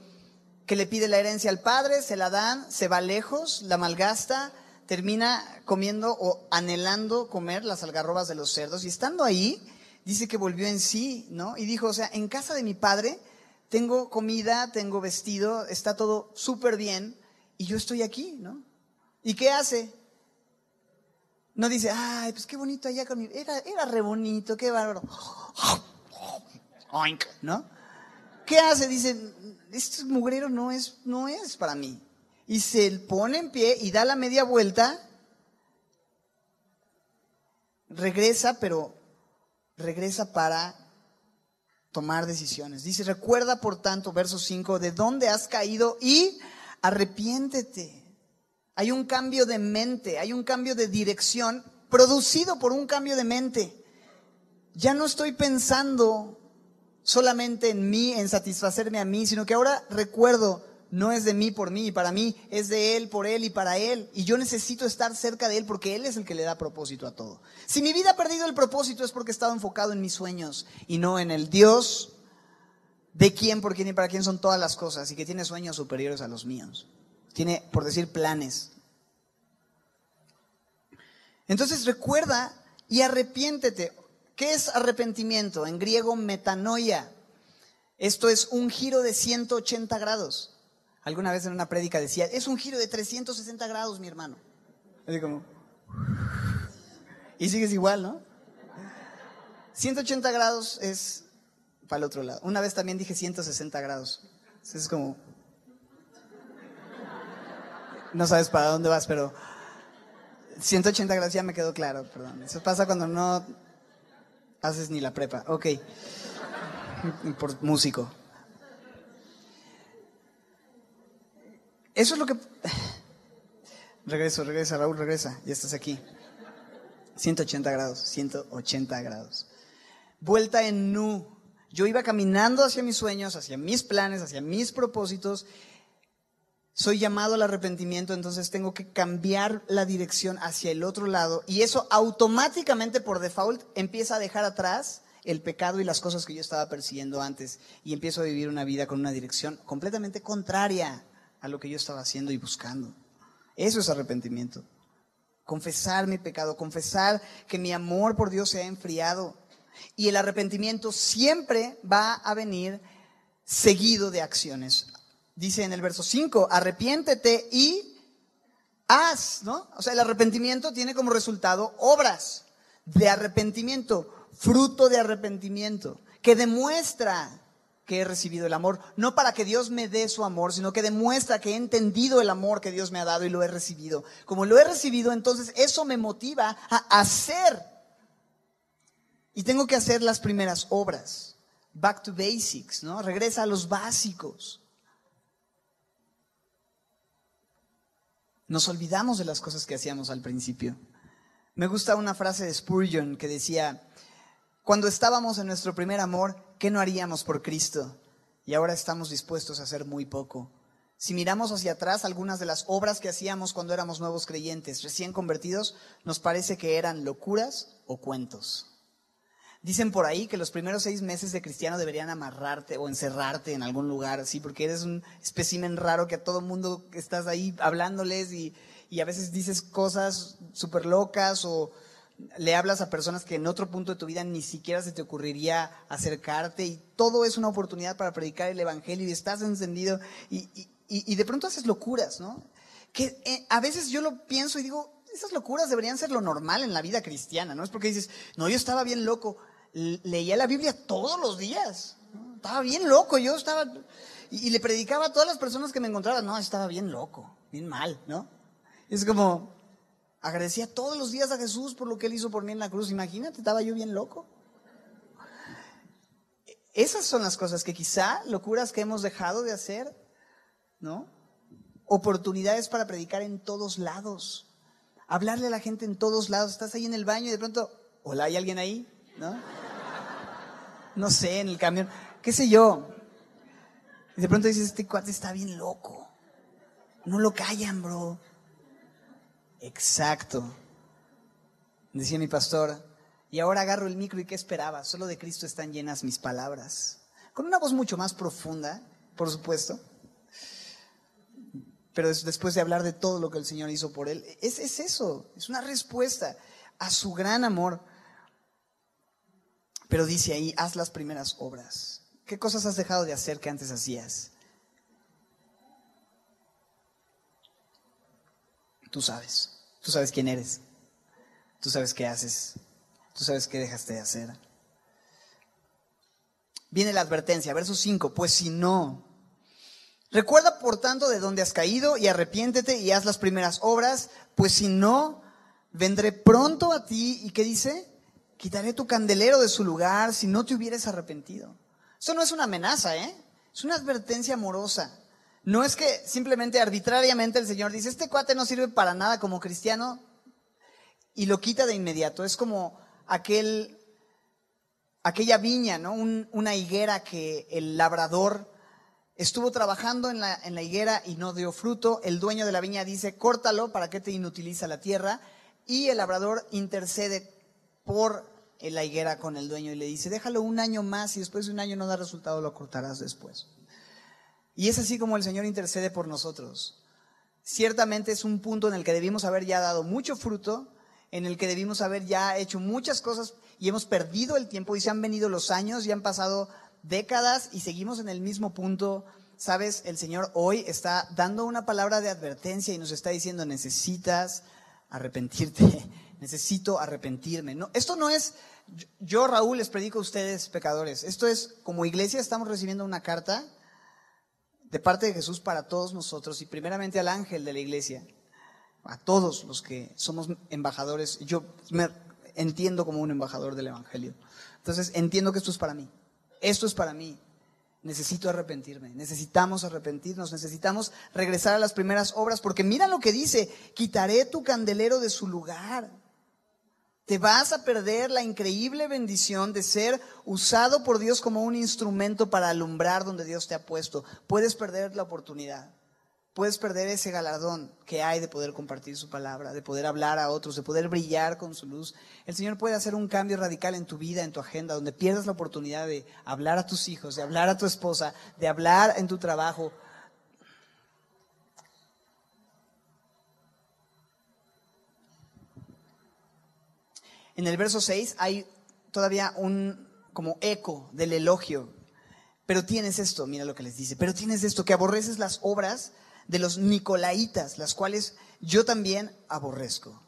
que le pide la herencia al padre, se la dan, se va lejos, la malgasta, termina comiendo o anhelando comer las algarrobas de los cerdos. Y estando ahí, dice que volvió en sí, ¿no? Y dijo, o sea, en casa de mi padre tengo comida, tengo vestido, está todo súper bien, y yo estoy aquí, ¿no? ¿Y qué hace? No dice, ay, pues qué bonito allá con mi... Era, era re bonito, qué bárbaro. ¿no? ¿Qué hace? Dice, este mugrero no es, no es para mí. Y se pone en pie y da la media vuelta, regresa, pero regresa para tomar decisiones. Dice, recuerda por tanto, verso 5, de dónde has caído y arrepiéntete. Hay un cambio de mente, hay un cambio de dirección producido por un cambio de mente. Ya no estoy pensando solamente en mí, en satisfacerme a mí, sino que ahora recuerdo, no es de mí por mí y para mí, es de Él, por Él y para Él. Y yo necesito estar cerca de Él porque Él es el que le da propósito a todo. Si mi vida ha perdido el propósito es porque he estado enfocado en mis sueños y no en el Dios de quién, por quién y para quién son todas las cosas y que tiene sueños superiores a los míos. Tiene, por decir, planes. Entonces recuerda y arrepiéntete. ¿Qué es arrepentimiento? En griego, metanoia. Esto es un giro de 180 grados. Alguna vez en una prédica decía, es un giro de 360 grados, mi hermano. Así como... Y sigues igual, ¿no? 180 grados es para el otro lado. Una vez también dije 160 grados. Es como... No sabes para dónde vas, pero 180 grados ya me quedó claro, perdón. Eso pasa cuando no Haces ni la prepa, ok. Por músico. Eso es lo que... Regreso, regresa, Raúl, regresa. Ya estás aquí. 180 grados, 180 grados. Vuelta en nu. Yo iba caminando hacia mis sueños, hacia mis planes, hacia mis propósitos. Soy llamado al arrepentimiento, entonces tengo que cambiar la dirección hacia el otro lado. Y eso automáticamente, por default, empieza a dejar atrás el pecado y las cosas que yo estaba persiguiendo antes. Y empiezo a vivir una vida con una dirección completamente contraria a lo que yo estaba haciendo y buscando. Eso es arrepentimiento. Confesar mi pecado, confesar que mi amor por Dios se ha enfriado. Y el arrepentimiento siempre va a venir seguido de acciones. Dice en el verso 5, arrepiéntete y haz, ¿no? O sea, el arrepentimiento tiene como resultado obras de arrepentimiento, fruto de arrepentimiento, que demuestra que he recibido el amor, no para que Dios me dé su amor, sino que demuestra que he entendido el amor que Dios me ha dado y lo he recibido. Como lo he recibido, entonces eso me motiva a hacer. Y tengo que hacer las primeras obras. Back to basics, ¿no? Regresa a los básicos. Nos olvidamos de las cosas que hacíamos al principio. Me gusta una frase de Spurgeon que decía, cuando estábamos en nuestro primer amor, ¿qué no haríamos por Cristo? Y ahora estamos dispuestos a hacer muy poco. Si miramos hacia atrás algunas de las obras que hacíamos cuando éramos nuevos creyentes, recién convertidos, nos parece que eran locuras o cuentos. Dicen por ahí que los primeros seis meses de cristiano deberían amarrarte o encerrarte en algún lugar, ¿sí? Porque eres un espécimen raro que a todo mundo estás ahí hablándoles y, y a veces dices cosas súper locas o le hablas a personas que en otro punto de tu vida ni siquiera se te ocurriría acercarte y todo es una oportunidad para predicar el Evangelio y estás encendido y, de pronto haces locuras, ¿no? Que eh, a veces yo lo pienso y digo, esas locuras deberían ser lo normal en la vida cristiana, ¿no? Es porque dices, no, yo estaba bien loco, leía la Biblia todos los días, estaba bien loco, yo estaba, y, y, le predicaba a todas las personas que me encontraban, no, estaba bien loco, bien mal, ¿no? Es como, Agradecía todos los días a Jesús por lo que Él hizo por mí en la cruz. Imagínate, estaba yo bien loco. Esas son las cosas que quizá, locuras que hemos dejado de hacer, ¿no? Oportunidades para predicar en todos lados. Hablarle a la gente en todos lados. Estás ahí en el baño y de pronto, hola, ¿hay alguien ahí? ¿No? No sé, en el camión. ¿Qué sé yo? Y de pronto dices, este cuate está bien loco. No lo callan, bro. Exacto. Decía mi pastor, y ahora agarro el micro y ¿qué esperaba? Solo de Cristo están llenas mis palabras. Con una voz mucho más profunda, por supuesto. Pero después de hablar de todo lo que el Señor hizo por él, es, es eso, es una respuesta a su gran amor. Pero dice ahí, haz las primeras obras. ¿Qué cosas has dejado de hacer que antes hacías? Tú sabes. Tú sabes quién eres. Tú sabes qué haces. Tú sabes qué dejaste de hacer. Viene la advertencia, verso 5. Pues si no, recuerda por tanto de dónde has caído y arrepiéntete y haz las primeras obras, pues si no, vendré pronto a ti y ¿qué dice? Quitaré tu candelero de su lugar si no te hubieras arrepentido. Eso no es una amenaza, ¿eh? Es una advertencia amorosa. No es que simplemente arbitrariamente el Señor dice, este cuate no sirve para nada como cristiano y lo quita de inmediato. Es como aquel, aquella viña, ¿no? una higuera que el labrador estuvo trabajando en la, en la higuera y no dio fruto. El dueño de la viña dice, córtalo para que te inutiliza la tierra. Y el labrador intercede por la higuera con el dueño y le dice, déjalo un año más y después de un año no da resultado, lo cortarás después. Y es así como el Señor intercede por nosotros. Ciertamente es un punto en el que debimos haber ya dado mucho fruto, en el que debimos haber ya hecho muchas cosas y hemos perdido el tiempo y se han venido los años y han pasado décadas y seguimos en el mismo punto. Sabes, el Señor hoy está dando una palabra de advertencia y nos está diciendo, necesitas arrepentirte, necesito arrepentirme. No, esto no es, yo Raúl les predico a ustedes pecadores, esto es, como iglesia estamos recibiendo una carta de parte de Jesús para todos nosotros y primeramente al ángel de la iglesia, a todos los que somos embajadores. Yo entiendo como un embajador del Evangelio. Entonces entiendo que esto es para mí. Esto es para mí. Necesito arrepentirme, necesitamos arrepentirnos, necesitamos regresar a las primeras obras, porque mira lo que dice, quitaré tu candelero de su lugar. Te vas a perder la increíble bendición de ser usado por Dios como un instrumento para alumbrar donde Dios te ha puesto. Puedes perder la oportunidad. Puedes perder ese galardón que hay de poder compartir su palabra, de poder hablar a otros, de poder brillar con su luz. El Señor puede hacer un cambio radical en tu vida, en tu agenda, donde pierdas la oportunidad de hablar a tus hijos, de hablar a tu esposa, de hablar en tu trabajo. En el verso 6 hay todavía un como eco del elogio. Pero tienes esto, mira lo que les dice, pero tienes esto, que aborreces las obras de los Nicolaitas, las cuales yo también aborrezco.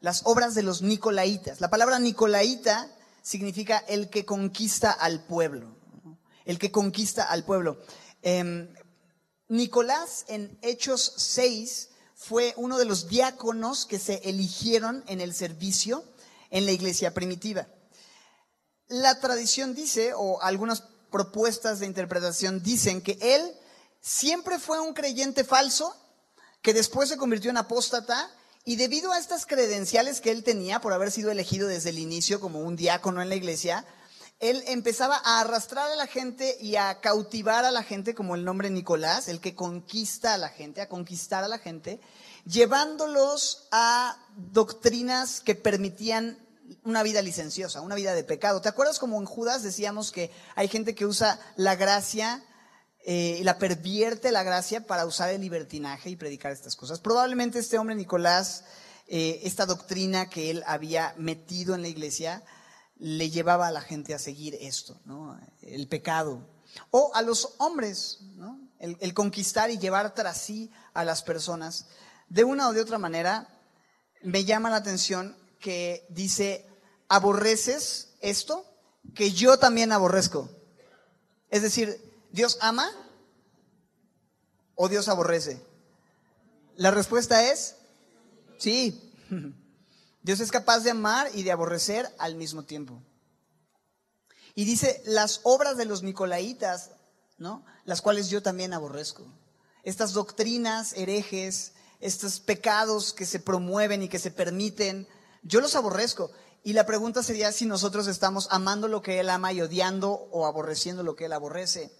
Las obras de los Nicolaitas. La palabra Nicolaita significa el que conquista al pueblo. El que conquista al pueblo. Em, Nicolás en Hechos 6 fue uno de los diáconos que se eligieron en el servicio en la iglesia primitiva. La tradición dice, o algunas propuestas de interpretación dicen que él siempre fue un creyente falso que después se convirtió en apóstata y debido a estas credenciales que él tenía por haber sido elegido desde el inicio como un diácono en la iglesia, él empezaba a arrastrar a la gente y a cautivar a la gente, como el nombre Nicolás, el que conquista a la gente, a conquistar a la gente, llevándolos a doctrinas que permitían una vida licenciosa, una vida de pecado. ¿Te acuerdas como en Judas decíamos que hay gente que usa la gracia eh, la pervierte la gracia para usar el libertinaje y predicar estas cosas. Probablemente este hombre Nicolás, eh, esta doctrina que él había metido en la iglesia, le llevaba a la gente a seguir esto, ¿no? el pecado. O a los hombres, ¿no? el, el conquistar y llevar tras sí a las personas. De una o de otra manera, me llama la atención que dice, aborreces esto que yo también aborrezco. Es decir, ¿Dios ama o Dios aborrece? La respuesta es sí. Dios es capaz de amar y de aborrecer al mismo tiempo. Y dice, las obras de los Nicolaitas, ¿no? Las cuales yo también aborrezco. Estas doctrinas herejes, estos pecados que se promueven y que se permiten, yo los aborrezco. Y la pregunta sería si nosotros estamos amando lo que Él ama y odiando o aborreciendo lo que Él aborrece.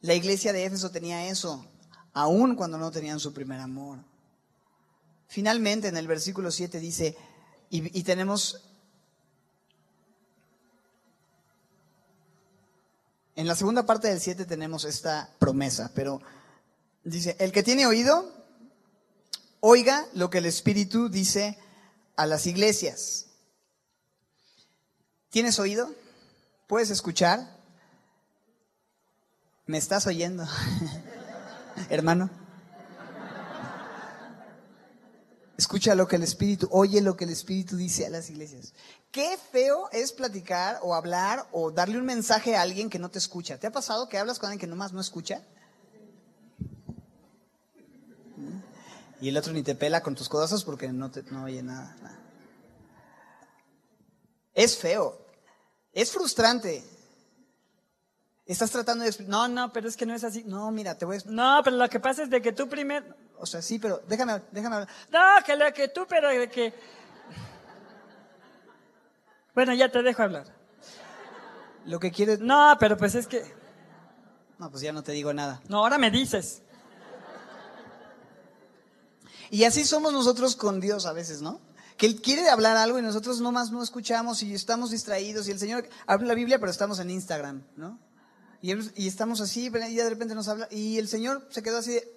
La iglesia de Éfeso tenía eso, aun cuando no tenían su primer amor. Finalmente, en el versículo 7 dice, y, tenemos, en la segunda parte del 7 tenemos esta promesa, pero dice, el que tiene oído, oiga lo que el Espíritu dice a las iglesias. ¿Tienes oído? ¿Puedes escuchar? ¿Me estás oyendo? Hermano. Escucha lo que el Espíritu, oye lo que el Espíritu dice a las iglesias. Qué feo es platicar o hablar o darle un mensaje a alguien que no te escucha. ¿Te ha pasado que hablas con alguien que nomás no escucha? Y el otro ni te pela con tus cosas porque no, te, no oye nada. Es feo. Es frustrante. Estás tratando de no, no, pero es que no es así. No, mira, te voy a No, pero lo que pasa es de que tú primero... O sea, sí, pero déjame, déjame hablar. No, que lo que tú, pero de que... Bueno, ya te dejo hablar. Lo que quieres... No, pero pues es que... No, pues ya no te digo nada. No, ahora me dices. Y así somos nosotros con Dios a veces, ¿no? Que Él quiere hablar algo y nosotros nomás no escuchamos y estamos distraídos y el Señor habla la Biblia pero estamos en Instagram, ¿no? Y, estamos así, y de repente nos habla, y el Señor se quedó así de,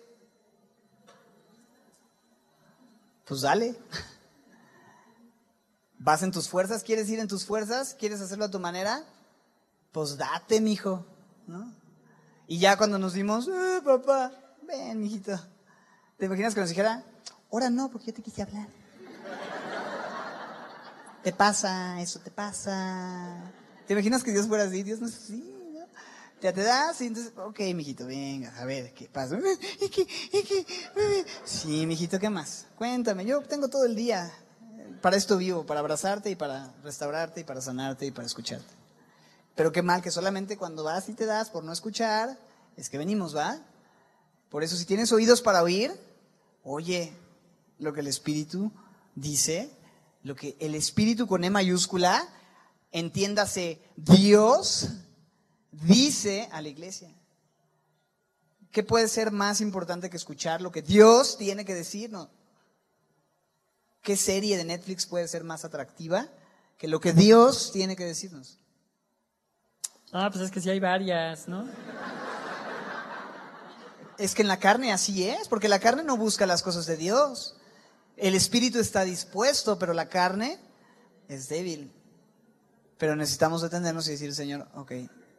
pues dale. ¿Vas en tus fuerzas? ¿Quieres ir en tus fuerzas? ¿Quieres hacerlo a tu manera? Pues date, mijo, ¿no? Y ya cuando nos dimos, eh, papá, ven, mijito. ¿Te imaginas que nos dijera? Ahora no, porque yo te quise hablar. te pasa, eso te pasa. ¿Te imaginas que Dios fuera así? Dios no es así ya te das y entonces, ok, mijito, venga, a ver, ¿qué pasa? Sí, mijito, ¿qué más? Cuéntame, yo tengo todo el día. para esto vivo, para abrazarte y para restaurarte y para sanarte y para escucharte. Pero qué mal que solamente cuando vas y te das por no escuchar, es que venimos, ¿va? Por eso si tienes oídos para oír, oye lo que el Espíritu dice, lo que el Espíritu con E mayúscula, entiéndase Dios, dice a la iglesia. ¿Qué puede ser más importante que escuchar lo que Dios tiene que decirnos? ¿Qué serie de Netflix puede ser más atractiva que lo que Dios tiene que decirnos? Ah, pues es que sí hay varias, ¿no? Es que en la carne así es, porque la carne no busca las cosas de Dios. El espíritu está dispuesto, pero la carne es débil. Pero necesitamos detenernos y decir, Señor, ok,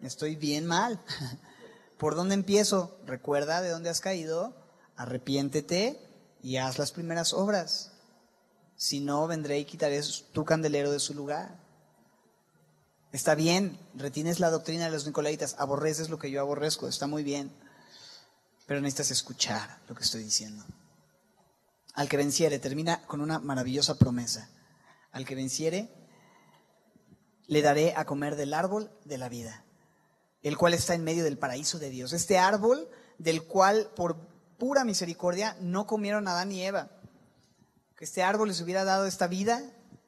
estoy bien mal. ¿Por dónde empiezo? Recuerda de dónde has caído, arrepiéntete y haz las primeras obras. Si no, vendré y quitaré tu candelero de su lugar. Está bien, retienes la doctrina de los nicolaitas, aborreces lo que yo aborrezco, está muy bien. Pero necesitas escuchar lo que estoy diciendo. Al que venciere, termina con una maravillosa promesa. Al que venciere, le daré a comer del árbol de la vida, el cual está en medio del paraíso de Dios. Este árbol del cual por pura misericordia no comieron Adán y Eva. Que este árbol les hubiera dado esta vida,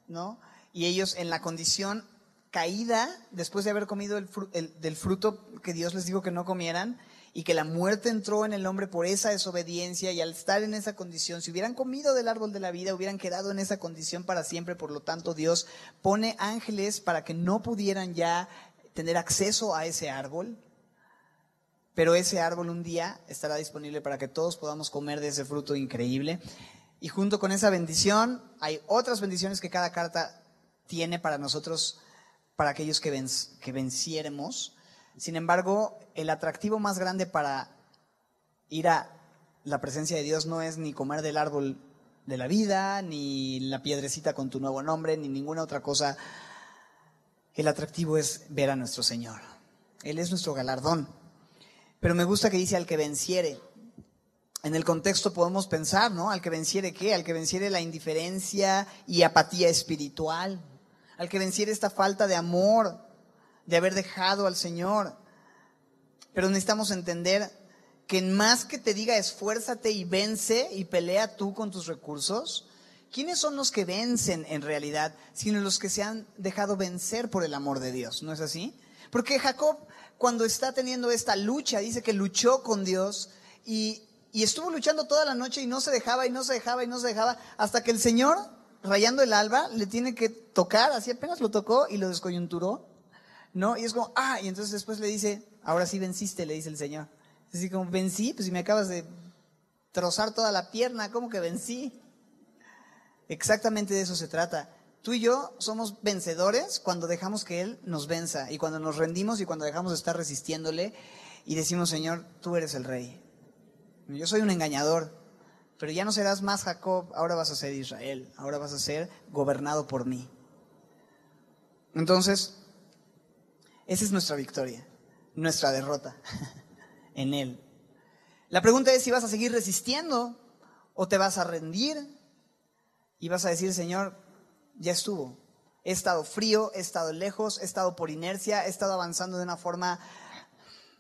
¿no? Y ellos en la condición caída, después de haber comido el, el, del fruto que Dios les dijo que no comieran, y que la muerte entró en el hombre por esa desobediencia y al estar en esa condición, si hubieran comido del árbol de la vida, hubieran quedado en esa condición para siempre, por lo tanto Dios pone ángeles para que no pudieran ya tener acceso a ese árbol, pero ese árbol un día estará disponible para que todos podamos comer de ese fruto increíble. Y junto con esa bendición hay otras bendiciones que cada carta tiene para nosotros, para aquellos que, ven, que venciéramos. Sin embargo, el atractivo más grande para ir a la presencia de Dios no es ni comer del árbol de la vida, ni la piedrecita con tu nuevo nombre, ni ninguna otra cosa. El atractivo es ver a nuestro Señor. Él es nuestro galardón. Pero me gusta que dice al que venciere. En el contexto podemos pensar, ¿no? Al que venciere qué? Al que venciere la indiferencia y apatía espiritual. Al que venciere esta falta de amor, de haber dejado al Señor. Pero necesitamos entender que más que te diga esfuérzate y vence y pelea tú con tus recursos, ¿quiénes son los que vencen en realidad? Sino los que se han dejado vencer por el amor de Dios, ¿no es así? Porque Jacob, cuando está teniendo esta lucha, dice que luchó con Dios y, y estuvo luchando toda la noche y no se dejaba y no se dejaba y no se dejaba, hasta que el Señor, rayando el alba, le tiene que tocar, así apenas lo tocó y lo descoyunturó. ¿No? Y es como, ah, y entonces después le dice, ahora sí venciste, le dice el Señor. Así como, vencí, pues si me acabas de trozar toda la pierna, ¿cómo que vencí? Exactamente de eso se trata. Tú y yo somos vencedores cuando dejamos que Él nos venza y cuando nos rendimos y cuando dejamos de estar resistiéndole y decimos, Señor, tú eres el rey. Yo soy un engañador, pero ya no serás más Jacob, ahora vas a ser Israel, ahora vas a ser gobernado por mí. Entonces, esa es nuestra victoria, nuestra derrota en Él. La pregunta es si vas a seguir resistiendo o te vas a rendir y vas a decir, Señor, ya estuvo. He estado frío, he estado lejos, he estado por inercia, he estado avanzando de una forma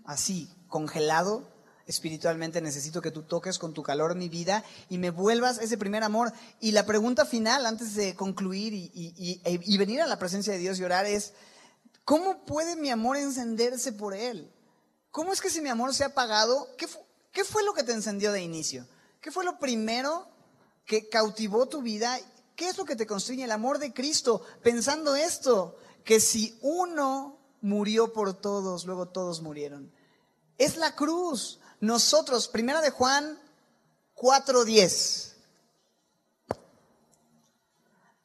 así, congelado. Espiritualmente necesito que tú toques con tu calor mi vida y me vuelvas ese primer amor. Y la pregunta final, antes de concluir y, y, venir a la presencia de Dios y orar, es, ¿Cómo puede mi amor encenderse por Él? ¿Cómo es que si mi amor se ha apagado, ¿qué, ¿qué, fue lo que te encendió de inicio? ¿Qué fue lo primero que cautivó tu vida? ¿Qué es lo que te construye el amor de Cristo? Pensando esto, que si uno murió por todos, luego todos murieron. Es la cruz. Nosotros, primera de Juan 4:10.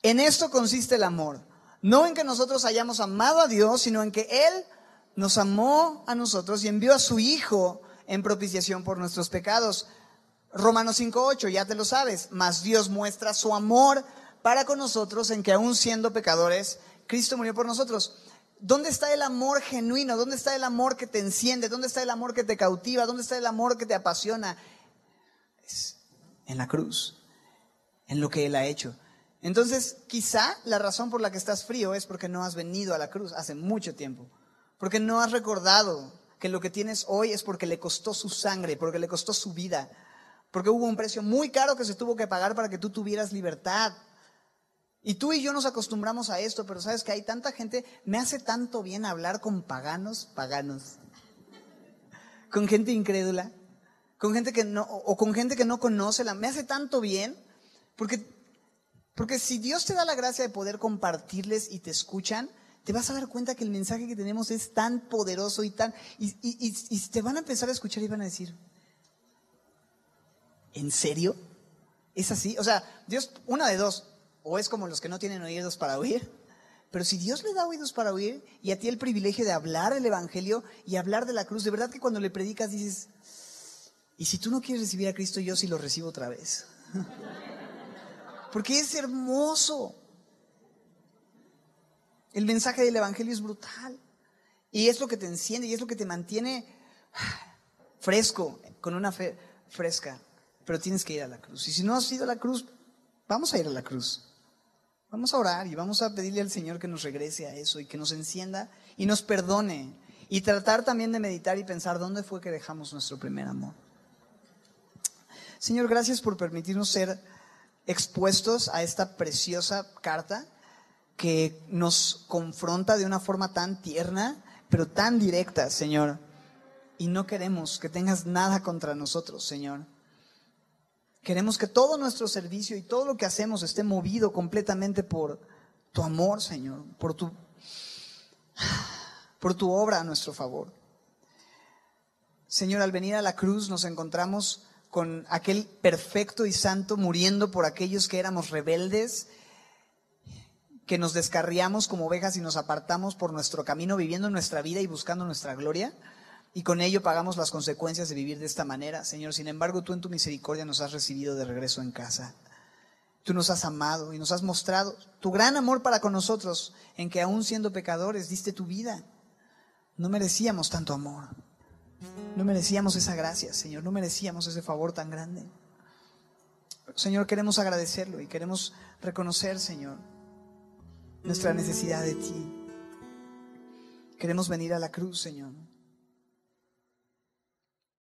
En esto consiste el amor no en que nosotros hayamos amado a Dios, sino en que Él nos amó a nosotros y envió a su Hijo en propiciación por nuestros pecados. Romanos 5.8, ya te lo sabes, mas Dios muestra su amor para con nosotros en que aún siendo pecadores, Cristo murió por nosotros. ¿Dónde está el amor genuino? ¿Dónde está el amor que te enciende? ¿Dónde está el amor que te cautiva? ¿Dónde está el amor que te apasiona? Es en la cruz, en lo que Él ha hecho. Entonces, quizá la razón por la que estás frío es porque no has venido a la cruz hace mucho tiempo, porque no has recordado que lo que tienes hoy es porque le costó su sangre, porque le costó su vida, porque hubo un precio muy caro que se tuvo que pagar para que tú tuvieras libertad. Y tú y yo nos acostumbramos a esto, pero sabes que hay tanta gente, me hace tanto bien hablar con paganos, paganos, con gente incrédula, con gente que no, o con gente que no conoce, la, me hace tanto bien, porque, porque si Dios te da la gracia de poder compartirles y te escuchan, te vas a dar cuenta que el mensaje que tenemos es tan poderoso y tan, y, y, y te van a empezar a escuchar y van a decir, ¿en serio? ¿Es así? O sea, Dios, una de dos, o es como los que no tienen oídos para oír. Pero si Dios le da oídos para oír y a ti el privilegio de hablar el Evangelio y hablar de la cruz, de verdad que cuando le predicas dices, ¿y si tú no quieres recibir a Cristo, yo sí lo recibo otra vez? Porque es hermoso. El mensaje del Evangelio es brutal. Y es lo que te enciende y es lo que te mantiene fresco, con una fe fresca. Pero tienes que ir a la cruz. Y si no has ido a la cruz, vamos a ir a la cruz. Vamos a orar y vamos a pedirle al Señor que nos regrese a eso y que nos encienda y nos perdone. Y tratar también de meditar y pensar dónde fue que dejamos nuestro primer amor. Señor, gracias por permitirnos ser expuestos a esta preciosa carta que nos confronta de una forma tan tierna, pero tan directa, Señor. Y no queremos que tengas nada contra nosotros, Señor. Queremos que todo nuestro servicio y todo lo que hacemos esté movido completamente por tu amor, Señor, por tu, por tu obra a nuestro favor. Señor, al venir a la cruz nos encontramos con aquel perfecto y santo muriendo por aquellos que éramos rebeldes, que nos descarriamos como ovejas y nos apartamos por nuestro camino, viviendo nuestra vida y buscando nuestra gloria y con ello pagamos las consecuencias de vivir de esta manera, Señor. Sin embargo, tú en tu misericordia nos has recibido de regreso en casa. Tú nos has amado y nos has mostrado tu gran amor para con nosotros, en que aún siendo pecadores diste tu vida. No merecíamos tanto amor. No merecíamos esa gracia, Señor. No merecíamos ese favor tan grande. Señor, queremos agradecerlo y queremos reconocer, Señor, nuestra necesidad de ti. Queremos venir a la cruz, Señor